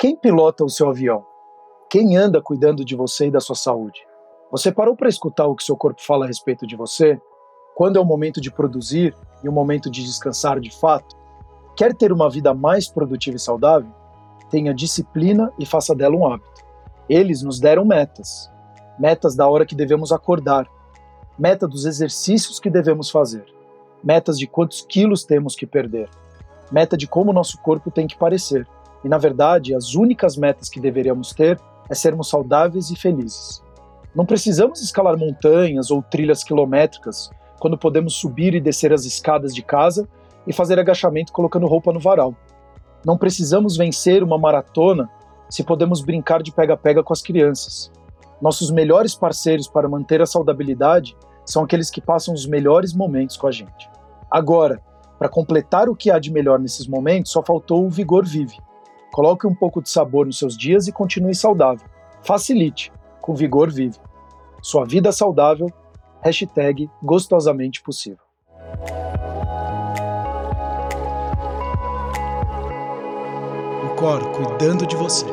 Quem pilota o seu avião? Quem anda cuidando de você e da sua saúde? Você parou para escutar o que seu corpo fala a respeito de você? Quando é o momento de produzir e o momento de descansar de fato? Quer ter uma vida mais produtiva e saudável? Tenha disciplina e faça dela um hábito. Eles nos deram metas. Metas da hora que devemos acordar. Meta dos exercícios que devemos fazer. Metas de quantos quilos temos que perder. Meta de como nosso corpo tem que parecer e, na verdade, as únicas metas que deveríamos ter é sermos saudáveis e felizes. Não precisamos escalar montanhas ou trilhas quilométricas quando podemos subir e descer as escadas de casa e fazer agachamento colocando roupa no varal. Não precisamos vencer uma maratona se podemos brincar de pega-pega com as crianças. Nossos melhores parceiros para manter a saudabilidade são aqueles que passam os melhores momentos com a gente. Agora, para completar o que há de melhor nesses momentos, só faltou o Vigor Vive Coloque um pouco de sabor nos seus dias e continue saudável. Facilite, com Vigor Vive. Sua vida saudável, hashtag gostosamente possível. O Cor cuidando de você.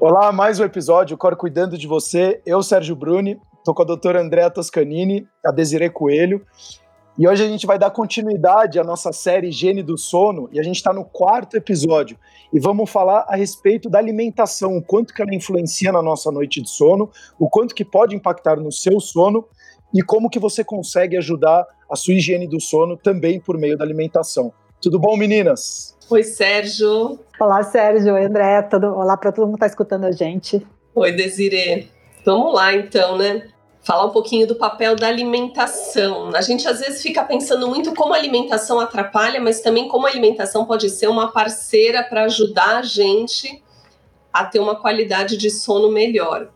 Olá, mais um episódio, o Cor cuidando de você. Eu, Sérgio Bruni, estou com a doutora Andréa Toscanini, a Desiree Coelho, e hoje a gente vai dar continuidade à nossa série Higiene do Sono e a gente está no quarto episódio e vamos falar a respeito da alimentação, o quanto que ela influencia na nossa noite de sono, o quanto que pode impactar no seu sono e como que você consegue ajudar a sua higiene do sono também por meio da alimentação. Tudo bom, meninas? Oi, Sérgio. Olá, Sérgio. Oi, André. Todo... Olá para todo mundo que está escutando a gente. Oi, Desirê. Vamos lá, então, né? Falar um pouquinho do papel da alimentação. A gente às vezes fica pensando muito como a alimentação atrapalha, mas também como a alimentação pode ser uma parceira para ajudar a gente a ter uma qualidade de sono melhor.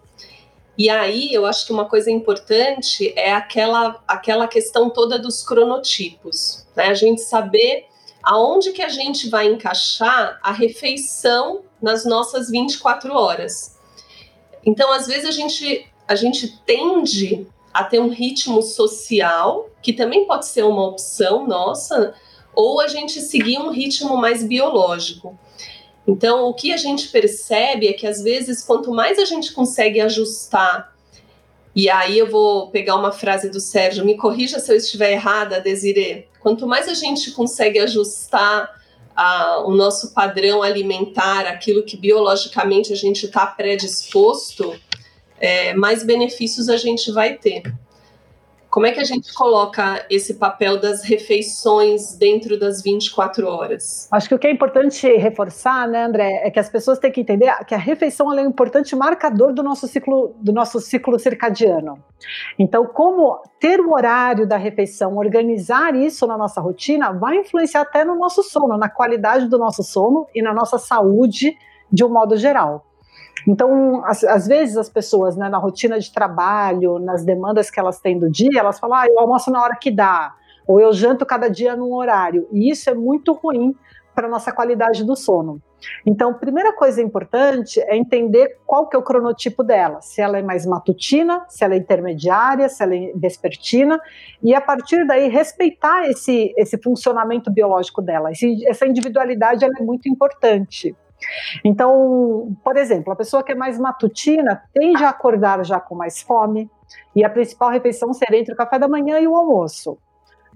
E aí eu acho que uma coisa importante é aquela, aquela questão toda dos cronotipos, né? A gente saber aonde que a gente vai encaixar a refeição nas nossas 24 horas. Então, às vezes a gente a gente tende a ter um ritmo social, que também pode ser uma opção nossa, ou a gente seguir um ritmo mais biológico. Então, o que a gente percebe é que às vezes, quanto mais a gente consegue ajustar, e aí eu vou pegar uma frase do Sérgio, me corrija se eu estiver errada, Desirê. Quanto mais a gente consegue ajustar a, o nosso padrão alimentar, aquilo que biologicamente a gente está predisposto, é, mais benefícios a gente vai ter. Como é que a gente coloca esse papel das refeições dentro das 24 horas? Acho que o que é importante reforçar, né, André, é que as pessoas têm que entender que a refeição é um importante marcador do nosso ciclo, do nosso ciclo circadiano. Então, como ter o horário da refeição, organizar isso na nossa rotina, vai influenciar até no nosso sono, na qualidade do nosso sono e na nossa saúde de um modo geral. Então, às, vezes as pessoas, né, na rotina de trabalho, nas demandas que elas têm do dia, elas falam, ah, eu almoço na hora que dá, ou eu janto cada dia num horário. E isso é muito ruim para a nossa qualidade do sono. Então, primeira coisa importante é entender qual que é o cronotipo dela, se ela é mais matutina, se ela é intermediária, se ela é vespertina, e a partir daí respeitar esse, esse funcionamento biológico dela. Esse, essa individualidade é muito importante. Então, por exemplo, a pessoa que é mais matutina tende a acordar já com mais fome, e a principal refeição ser entre o café da manhã e o almoço.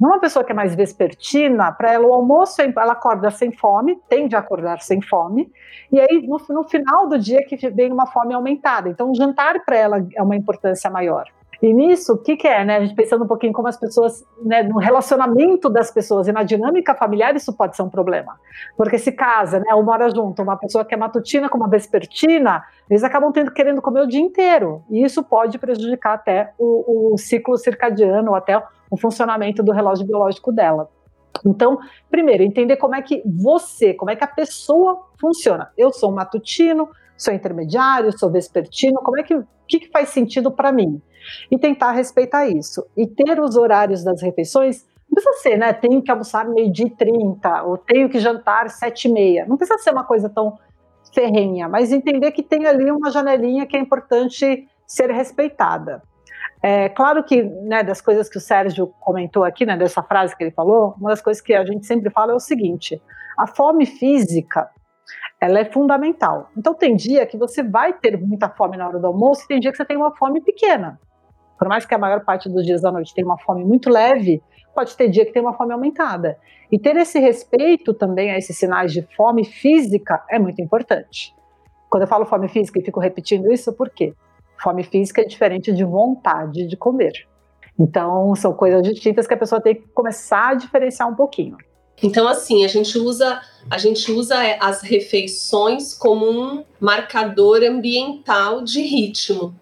Numa pessoa que é mais vespertina, para ela o almoço, ela acorda sem fome, tende a acordar sem fome, e aí no, no final do dia que vem uma fome aumentada. Então, o jantar para ela é uma importância maior. E nisso, o que, que é, né? A gente pensando um pouquinho como as pessoas, né, no relacionamento das pessoas e na dinâmica familiar, isso pode ser um problema. Porque se casa, né, ou mora junto, uma pessoa que é matutina com uma vespertina, eles acabam tendo, querendo comer o dia inteiro. E isso pode prejudicar até o, o ciclo circadiano, ou até o funcionamento do relógio biológico dela. Então, primeiro, entender como é que você, como é que a pessoa funciona. Eu sou matutino, sou intermediário, sou vespertino, como é que, que, que faz sentido para mim? e tentar respeitar isso. E ter os horários das refeições, não precisa ser, né? Tenho que almoçar meio-dia e 30, ou tenho que jantar sete e meia. Não precisa ser uma coisa tão ferrenha, mas entender que tem ali uma janelinha que é importante ser respeitada. É claro que, né, das coisas que o Sérgio comentou aqui, né, dessa frase que ele falou, uma das coisas que a gente sempre fala é o seguinte: a fome física ela é fundamental. Então tem dia que você vai ter muita fome na hora do almoço e tem dia que você tem uma fome pequena. Por mais que a maior parte dos dias da noite tenha uma fome muito leve, pode ter dia que tem uma fome aumentada. E ter esse respeito também a esses sinais de fome física é muito importante. Quando eu falo fome física e fico repetindo isso, por quê? Fome física é diferente de vontade de comer. Então, são coisas distintas que a pessoa tem que começar a diferenciar um pouquinho. Então, assim, a gente usa a gente usa as refeições como um marcador ambiental de ritmo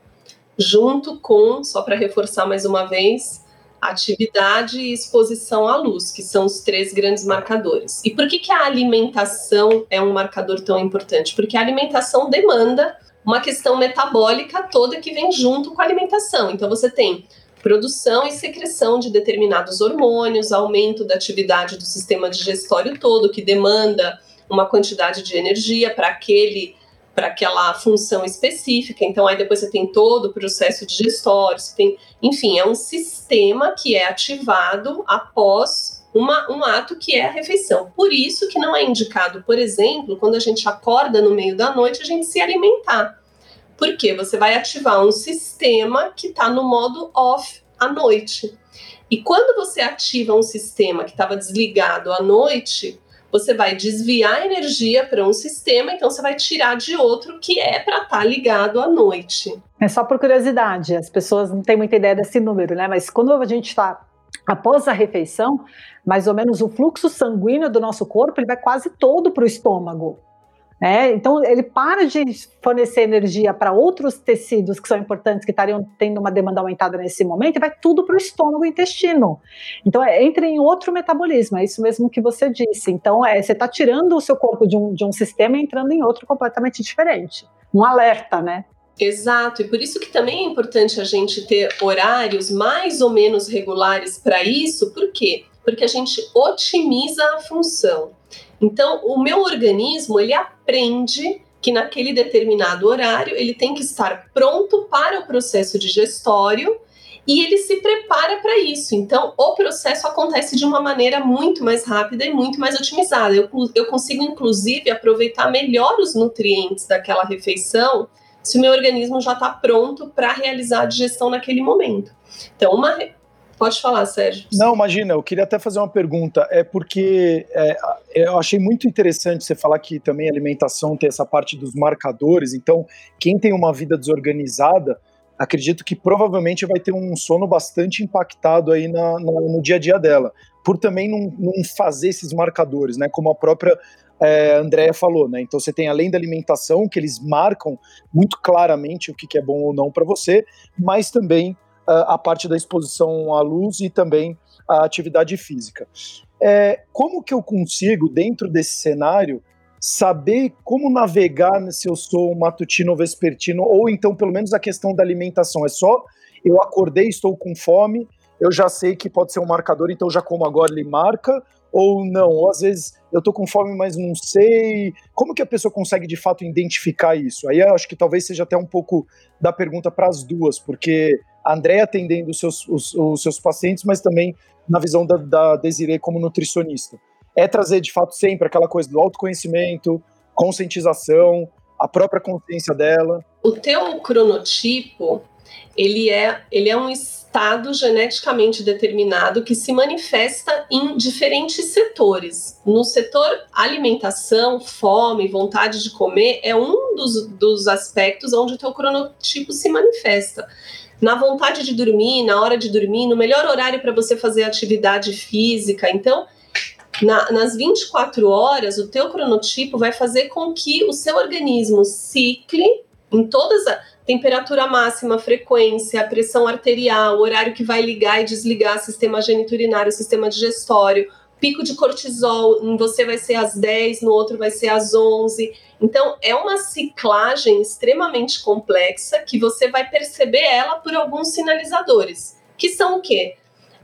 junto com, só para reforçar mais uma vez, atividade e exposição à luz, que são os três grandes marcadores. E por que, que a alimentação é um marcador tão importante? Porque a alimentação demanda uma questão metabólica toda que vem junto com a alimentação. Então você tem produção e secreção de determinados hormônios, aumento da atividade do sistema digestório todo, que demanda uma quantidade de energia para aquele para aquela função específica. Então, aí depois você tem todo o processo digestório, você tem, enfim, é um sistema que é ativado após uma, um ato que é a refeição. Por isso que não é indicado, por exemplo, quando a gente acorda no meio da noite, a gente se alimentar. Porque você vai ativar um sistema que está no modo off à noite. E quando você ativa um sistema que estava desligado à noite, você vai desviar energia para um sistema, então você vai tirar de outro que é para estar tá ligado à noite. É só por curiosidade, as pessoas não têm muita ideia desse número, né? Mas quando a gente está após a refeição, mais ou menos o fluxo sanguíneo do nosso corpo ele vai quase todo para o estômago. Né? Então, ele para de fornecer energia para outros tecidos que são importantes, que estariam tendo uma demanda aumentada nesse momento, e vai tudo para o estômago e intestino. Então, é, entra em outro metabolismo, é isso mesmo que você disse. Então, é, você está tirando o seu corpo de um, de um sistema e entrando em outro completamente diferente. Um alerta, né? Exato, e por isso que também é importante a gente ter horários mais ou menos regulares para isso, por quê? Porque a gente otimiza a função. Então, o meu organismo, ele aprende que naquele determinado horário ele tem que estar pronto para o processo digestório e ele se prepara para isso. Então, o processo acontece de uma maneira muito mais rápida e muito mais otimizada. Eu, eu consigo, inclusive, aproveitar melhor os nutrientes daquela refeição se o meu organismo já está pronto para realizar a digestão naquele momento. Então, uma, Pode falar, Sérgio. Não, imagina, eu queria até fazer uma pergunta. É porque é, eu achei muito interessante você falar que também alimentação tem essa parte dos marcadores. Então, quem tem uma vida desorganizada, acredito que provavelmente vai ter um sono bastante impactado aí na, no, no dia a dia dela. Por também não, não fazer esses marcadores, né? Como a própria é, Andréia falou, né? Então você tem além da alimentação, que eles marcam muito claramente o que, que é bom ou não para você, mas também a parte da exposição à luz e também a atividade física. É, como que eu consigo, dentro desse cenário, saber como navegar se eu sou matutino ou vespertino, ou então pelo menos a questão da alimentação? É só eu acordei, estou com fome, eu já sei que pode ser um marcador, então já como agora ele marca, ou não? Ou às vezes eu tô com fome, mas não sei. Como que a pessoa consegue de fato identificar isso? Aí eu acho que talvez seja até um pouco da pergunta para as duas, porque a Andrea atendendo os seus, os, os seus pacientes, mas também na visão da, da Desiree como nutricionista. É trazer de fato sempre aquela coisa do autoconhecimento, conscientização, a própria consciência dela. O teu cronotipo, ele é, ele é um estado geneticamente determinado que se manifesta em diferentes setores. No setor alimentação, fome, vontade de comer, é um dos, dos aspectos onde o teu cronotipo se manifesta na vontade de dormir, na hora de dormir, no melhor horário para você fazer atividade física. Então, na, nas 24 horas, o teu cronotipo vai fazer com que o seu organismo cicle em todas a temperatura máxima, frequência, pressão arterial, horário que vai ligar e desligar sistema geniturinário, sistema digestório, pico de cortisol, em você vai ser às 10, no outro vai ser às 11. Então, é uma ciclagem extremamente complexa que você vai perceber ela por alguns sinalizadores, que são o quê?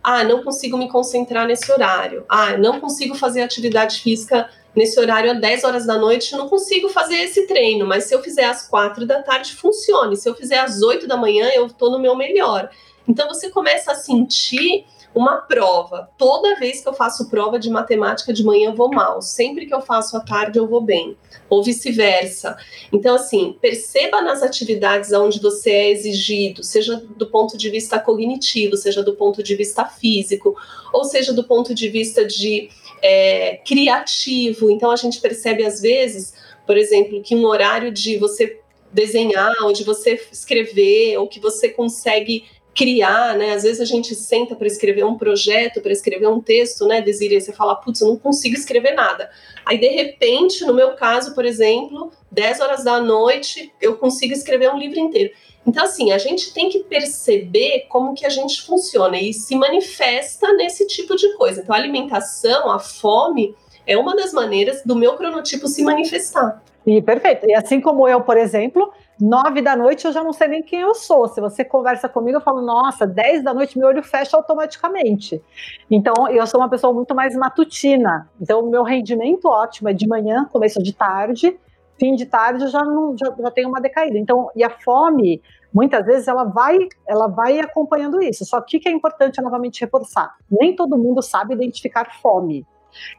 Ah, não consigo me concentrar nesse horário. Ah, não consigo fazer atividade física nesse horário às 10 horas da noite, não consigo fazer esse treino, mas se eu fizer às 4 da tarde, funcione. Se eu fizer às 8 da manhã, eu estou no meu melhor. Então, você começa a sentir uma prova. Toda vez que eu faço prova de matemática de manhã eu vou mal, sempre que eu faço à tarde eu vou bem, ou vice-versa. Então, assim, perceba nas atividades onde você é exigido, seja do ponto de vista cognitivo, seja do ponto de vista físico, ou seja do ponto de vista de é, criativo. Então, a gente percebe às vezes, por exemplo, que um horário de você desenhar, ou de você escrever, ou que você consegue criar, né? Às vezes a gente senta para escrever um projeto, para escrever um texto, né, Desiree? Você fala, putz, eu não consigo escrever nada. Aí, de repente, no meu caso, por exemplo, 10 horas da noite, eu consigo escrever um livro inteiro. Então, assim, a gente tem que perceber como que a gente funciona e se manifesta nesse tipo de coisa. Então, a alimentação, a fome, é uma das maneiras do meu cronotipo se manifestar. E perfeito. E assim como eu, por exemplo, nove da noite eu já não sei nem quem eu sou. Se você conversa comigo, eu falo, nossa, dez da noite meu olho fecha automaticamente. Então, eu sou uma pessoa muito mais matutina. Então, o meu rendimento ótimo é de manhã, começo de tarde, fim de tarde eu já não já, já tenho uma decaída. Então, e a fome, muitas vezes ela vai, ela vai acompanhando isso. Só que o que é importante é novamente reforçar. Nem todo mundo sabe identificar fome.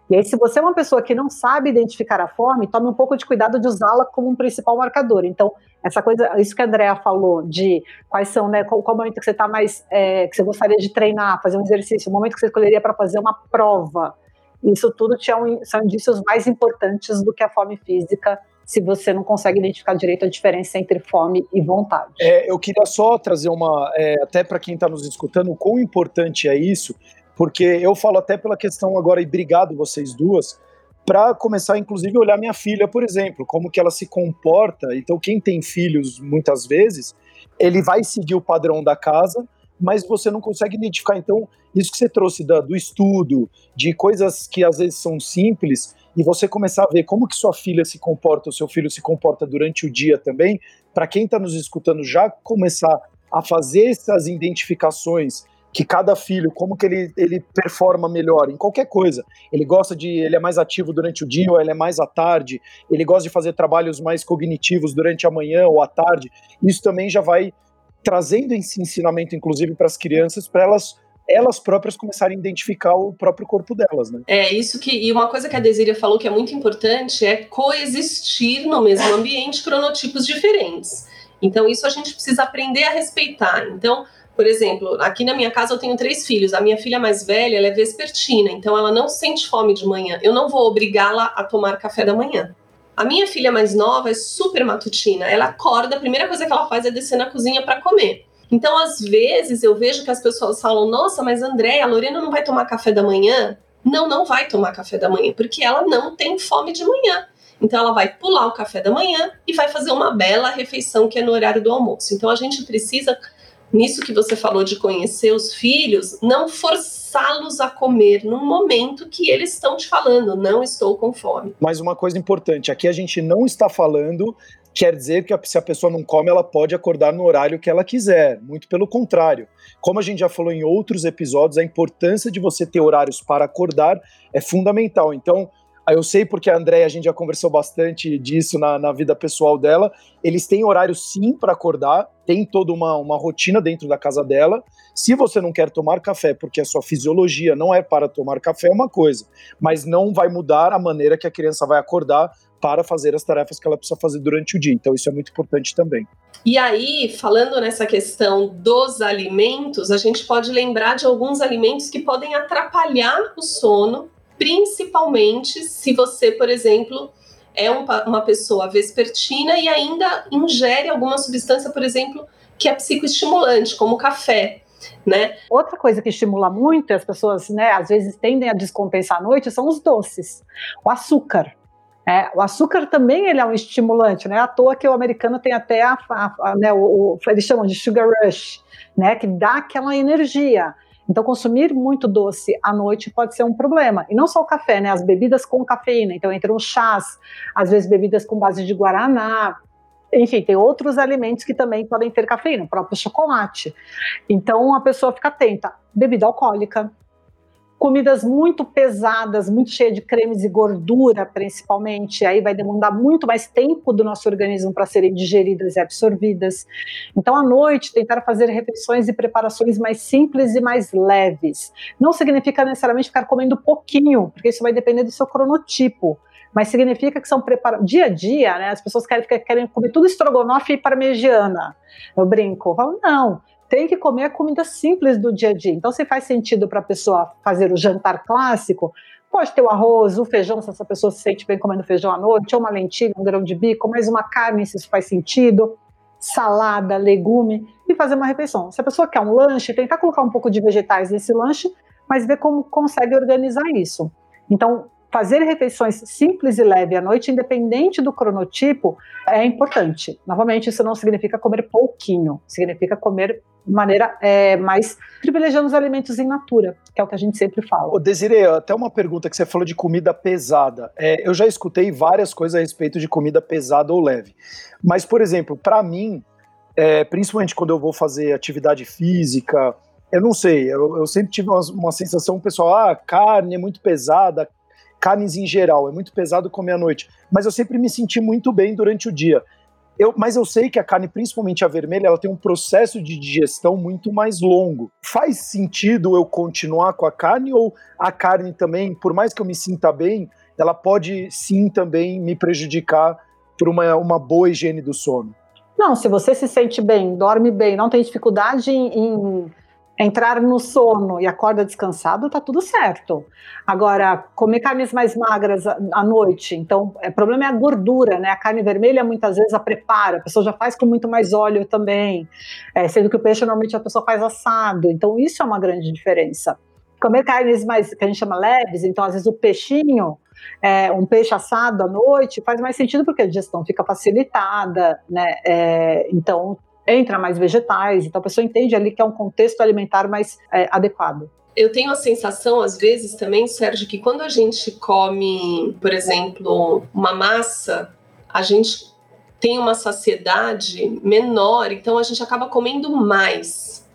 E aí, se você é uma pessoa que não sabe identificar a fome, tome um pouco de cuidado de usá-la como um principal marcador. Então, essa coisa, isso que a Andrea falou, de quais são, né, qual, qual momento que você está mais, é, que você gostaria de treinar, fazer um exercício, o momento que você escolheria para fazer uma prova, isso tudo um, são indícios mais importantes do que a fome física, se você não consegue identificar direito a diferença entre fome e vontade. É, eu queria só trazer uma, é, até para quem está nos escutando, o quão importante é isso, porque eu falo até pela questão agora, e obrigado vocês duas, para começar, inclusive, a olhar minha filha, por exemplo, como que ela se comporta. Então, quem tem filhos, muitas vezes, ele vai seguir o padrão da casa, mas você não consegue identificar. Então, isso que você trouxe da, do estudo, de coisas que às vezes são simples, e você começar a ver como que sua filha se comporta, o seu filho se comporta durante o dia também, para quem está nos escutando já começar a fazer essas identificações que cada filho, como que ele, ele performa melhor em qualquer coisa. Ele gosta de, ele é mais ativo durante o dia ou ele é mais à tarde, ele gosta de fazer trabalhos mais cognitivos durante a manhã ou à tarde. Isso também já vai trazendo esse ensinamento, inclusive, para as crianças, para elas elas próprias começarem a identificar o próprio corpo delas, né? É, isso que. E uma coisa que a Desíria falou que é muito importante é coexistir no mesmo ambiente cronotipos diferentes. Então, isso a gente precisa aprender a respeitar. Então, por exemplo, aqui na minha casa eu tenho três filhos. A minha filha mais velha, ela é vespertina, então ela não sente fome de manhã. Eu não vou obrigá-la a tomar café da manhã. A minha filha mais nova é super matutina. Ela acorda, a primeira coisa que ela faz é descer na cozinha para comer. Então, às vezes, eu vejo que as pessoas falam: Nossa, mas André, a Lorena não vai tomar café da manhã? Não, não vai tomar café da manhã, porque ela não tem fome de manhã. Então, ela vai pular o café da manhã e vai fazer uma bela refeição que é no horário do almoço. Então, a gente precisa nisso que você falou de conhecer os filhos, não forçá-los a comer no momento que eles estão te falando, não estou com fome. Mas uma coisa importante, aqui a gente não está falando quer dizer que se a pessoa não come, ela pode acordar no horário que ela quiser. Muito pelo contrário. Como a gente já falou em outros episódios, a importância de você ter horários para acordar é fundamental. Então, eu sei porque a Andréia, a gente já conversou bastante disso na, na vida pessoal dela. Eles têm horário sim para acordar, tem toda uma, uma rotina dentro da casa dela. Se você não quer tomar café porque a sua fisiologia não é para tomar café, é uma coisa, mas não vai mudar a maneira que a criança vai acordar para fazer as tarefas que ela precisa fazer durante o dia. Então, isso é muito importante também. E aí, falando nessa questão dos alimentos, a gente pode lembrar de alguns alimentos que podem atrapalhar o sono principalmente se você, por exemplo, é um, uma pessoa vespertina e ainda ingere alguma substância, por exemplo, que é psicoestimulante, como café. Né? Outra coisa que estimula muito, as pessoas né, às vezes tendem a descompensar à noite, são os doces, o açúcar. É, o açúcar também ele é um estimulante, né? À toa que o americano tem até a, a, a né, o, o, eles chamam de sugar rush, né? Que dá aquela energia. Então, consumir muito doce à noite pode ser um problema. E não só o café, né? As bebidas com cafeína. Então, entre os chás, às vezes bebidas com base de guaraná. Enfim, tem outros alimentos que também podem ter cafeína, o próprio chocolate. Então, a pessoa fica atenta. Bebida alcoólica, comidas muito pesadas, muito cheias de cremes e gordura, principalmente, aí vai demandar muito mais tempo do nosso organismo para serem digeridas e absorvidas. Então, à noite, tentar fazer refeições e preparações mais simples e mais leves. Não significa necessariamente ficar comendo pouquinho, porque isso vai depender do seu cronotipo mas significa que são preparados dia a dia, né? As pessoas querem, querem comer tudo estrogonofe e parmegiana. Eu brinco, eu falo, não, tem que comer a comida simples do dia a dia. Então, se faz sentido para a pessoa fazer o jantar clássico, pode ter o arroz, o feijão, se essa pessoa se sente bem comendo feijão à noite, ou uma lentilha, um grão de bico, mais uma carne, se isso faz sentido, salada, legume, e fazer uma refeição. Se a pessoa quer um lanche, tentar colocar um pouco de vegetais nesse lanche, mas ver como consegue organizar isso. Então, fazer refeições simples e leves à noite, independente do cronotipo, é importante. Novamente, isso não significa comer pouquinho, significa comer de maneira é, mais privilegiando os alimentos em natura, que é o que a gente sempre fala. Ô Desiree, até uma pergunta que você falou de comida pesada. É, eu já escutei várias coisas a respeito de comida pesada ou leve. Mas, por exemplo, para mim, é, principalmente quando eu vou fazer atividade física, eu não sei, eu, eu sempre tive uma, uma sensação, pessoal, ah, carne é muito pesada, carnes em geral, é muito pesado comer à noite, mas eu sempre me senti muito bem durante o dia. Eu, mas eu sei que a carne, principalmente a vermelha, ela tem um processo de digestão muito mais longo. Faz sentido eu continuar com a carne ou a carne também, por mais que eu me sinta bem, ela pode sim também me prejudicar por uma, uma boa higiene do sono? Não, se você se sente bem, dorme bem, não tem dificuldade em, em entrar no sono e acorda descansado, tá tudo certo. Agora, comer carnes mais magras à noite, então, o é, problema é a gordura, né? A carne vermelha muitas vezes a prepara, a pessoa já faz com muito mais óleo também, é, sendo que o peixe normalmente a pessoa faz assado, então isso é uma grande diferença. Comer carnes mais, que a gente chama leves, então às vezes o peixinho, é, um peixe assado à noite faz mais sentido porque a digestão fica facilitada, né? É, então entra mais vegetais, então a pessoa entende ali que é um contexto alimentar mais é, adequado. Eu tenho a sensação, às vezes, também, Sérgio, que quando a gente come, por exemplo, uma massa, a gente tem uma saciedade menor, então a gente acaba comendo mais.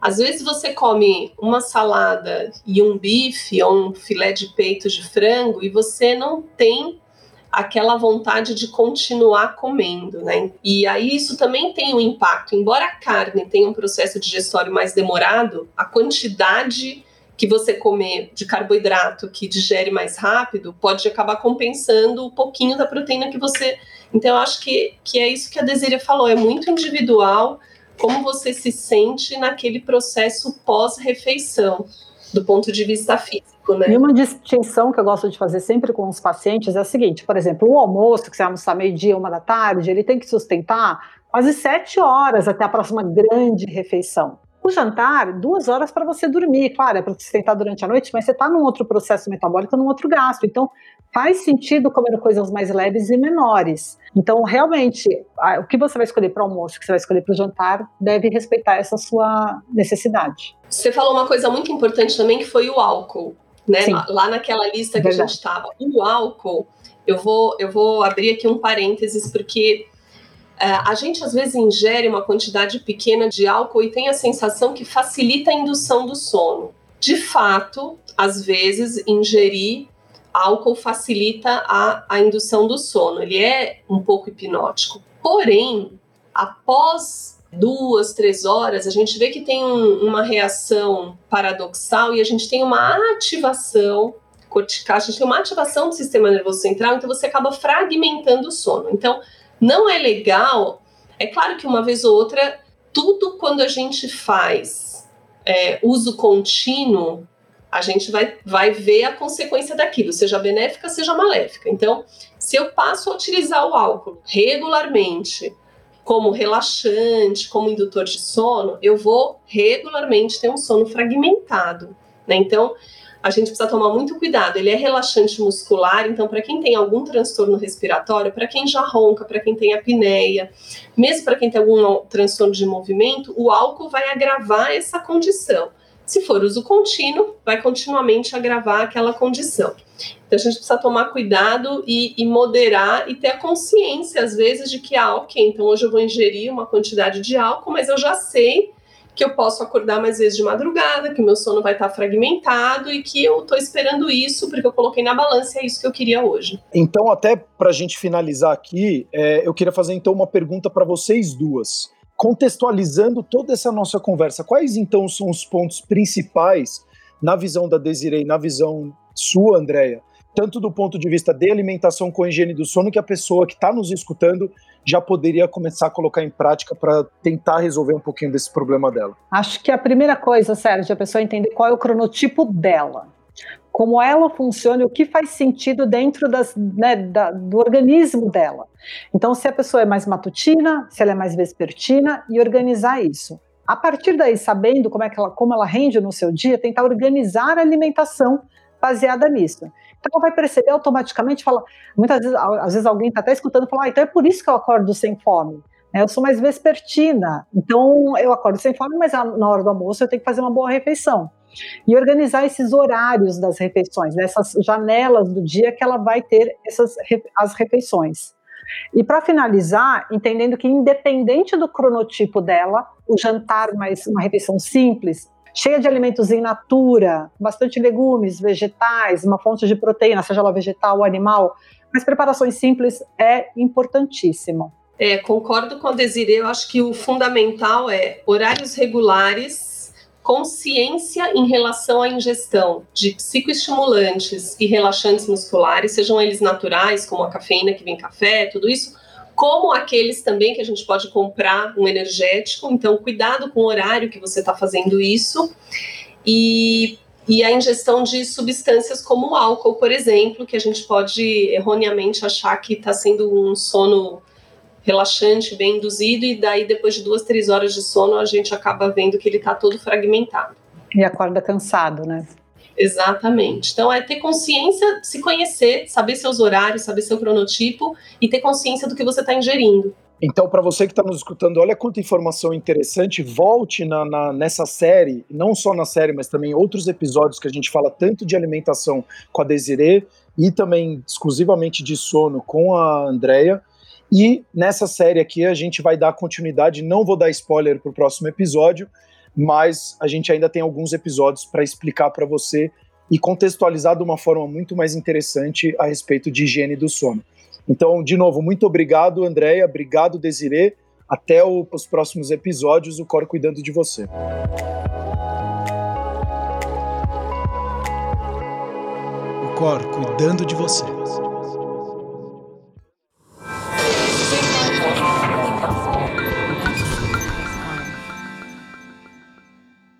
Às vezes você come uma salada e um bife ou um filé de peito de frango e você não tem aquela vontade de continuar comendo, né? E aí isso também tem um impacto. Embora a carne tenha um processo digestório mais demorado, a quantidade que você comer de carboidrato que digere mais rápido pode acabar compensando um pouquinho da proteína que você. Então, eu acho que, que é isso que a Desíria falou, é muito individual como você se sente naquele processo pós-refeição, do ponto de vista físico. Né? E uma distinção que eu gosto de fazer sempre com os pacientes é a seguinte: por exemplo, o almoço, que você almoçar meio-dia, uma da tarde, ele tem que sustentar quase sete horas até a próxima grande refeição. O jantar, duas horas para você dormir. Claro, é para sustentar durante a noite, mas você está num outro processo metabólico, num outro gasto. Então, faz sentido comer coisas mais leves e menores. Então, realmente, o que você vai escolher para o almoço, o que você vai escolher para o jantar, deve respeitar essa sua necessidade. Você falou uma coisa muito importante também, que foi o álcool né? Lá naquela lista que Verdade. a gente estava. O álcool, eu vou, eu vou abrir aqui um parênteses, porque uh, a gente às vezes ingere uma quantidade pequena de álcool e tem a sensação que facilita a indução do sono. De fato, às vezes, ingerir álcool facilita a, a indução do sono. Ele é um pouco hipnótico. Porém, após duas, três horas, a gente vê que tem um, uma reação paradoxal e a gente tem uma ativação cortical, a gente tem uma ativação do sistema nervoso central, então você acaba fragmentando o sono. Então, não é legal. É claro que uma vez ou outra, tudo quando a gente faz é, uso contínuo, a gente vai, vai ver a consequência daquilo, seja benéfica, seja maléfica. Então, se eu passo a utilizar o álcool regularmente, como relaxante, como indutor de sono, eu vou regularmente ter um sono fragmentado. Né? Então, a gente precisa tomar muito cuidado. Ele é relaxante muscular, então, para quem tem algum transtorno respiratório, para quem já ronca, para quem tem apneia, mesmo para quem tem algum transtorno de movimento, o álcool vai agravar essa condição. Se for uso contínuo, vai continuamente agravar aquela condição. Então a gente precisa tomar cuidado e, e, moderar e ter a consciência, às vezes, de que, ah, ok, então hoje eu vou ingerir uma quantidade de álcool, mas eu já sei que eu posso acordar mais vezes de madrugada, que o meu sono vai estar fragmentado e que eu estou esperando isso porque eu coloquei na balança e é isso que eu queria hoje. Então, até para a gente finalizar aqui, é, eu queria fazer então uma pergunta para vocês duas. Contextualizando toda essa nossa conversa, quais então são os pontos principais na visão da Desiree, na visão sua, Andréia, tanto do ponto de vista de alimentação com higiene do sono, que a pessoa que está nos escutando já poderia começar a colocar em prática para tentar resolver um pouquinho desse problema dela? Acho que a primeira coisa, Sérgio, é a pessoa entender qual é o cronotipo dela. Como ela funciona e o que faz sentido dentro das, né, da, do organismo dela. Então, se a pessoa é mais matutina, se ela é mais vespertina, e organizar isso. A partir daí, sabendo como, é que ela, como ela rende no seu dia, tentar organizar a alimentação baseada nisso. Então ela vai perceber automaticamente, fala, muitas vezes, às vezes alguém está até escutando e fala, ah, então é por isso que eu acordo sem fome. Né? Eu sou mais vespertina, então eu acordo sem fome, mas na hora do almoço eu tenho que fazer uma boa refeição. E organizar esses horários das refeições, nessas né? janelas do dia que ela vai ter essas as refeições. E para finalizar, entendendo que independente do cronotipo dela, o jantar mais uma refeição simples cheia de alimentos in natura, bastante legumes, vegetais, uma fonte de proteína, seja ela vegetal ou animal, mas preparações simples é importantíssimo. É, concordo com a Desiree, eu acho que o fundamental é horários regulares, consciência em relação à ingestão de psicoestimulantes e relaxantes musculares, sejam eles naturais, como a cafeína que vem em café, tudo isso, como aqueles também que a gente pode comprar um energético. Então, cuidado com o horário que você está fazendo isso. E, e a ingestão de substâncias como o álcool, por exemplo, que a gente pode erroneamente achar que está sendo um sono relaxante, bem induzido, e daí depois de duas, três horas de sono a gente acaba vendo que ele está todo fragmentado. E acorda cansado, né? Exatamente. Então é ter consciência, se conhecer, saber seus horários, saber seu cronotipo e ter consciência do que você está ingerindo. Então, para você que está nos escutando, olha quanta informação interessante. Volte na, na, nessa série, não só na série, mas também outros episódios que a gente fala tanto de alimentação com a Desiree e também exclusivamente de sono com a Andrea. E nessa série aqui a gente vai dar continuidade. Não vou dar spoiler para o próximo episódio, mas a gente ainda tem alguns episódios para explicar para você e contextualizar de uma forma muito mais interessante a respeito de higiene do sono. Então, de novo, muito obrigado, Andréia, obrigado, Desirê. Até o, os próximos episódios, o Cor cuidando de você. O Cor cuidando de você.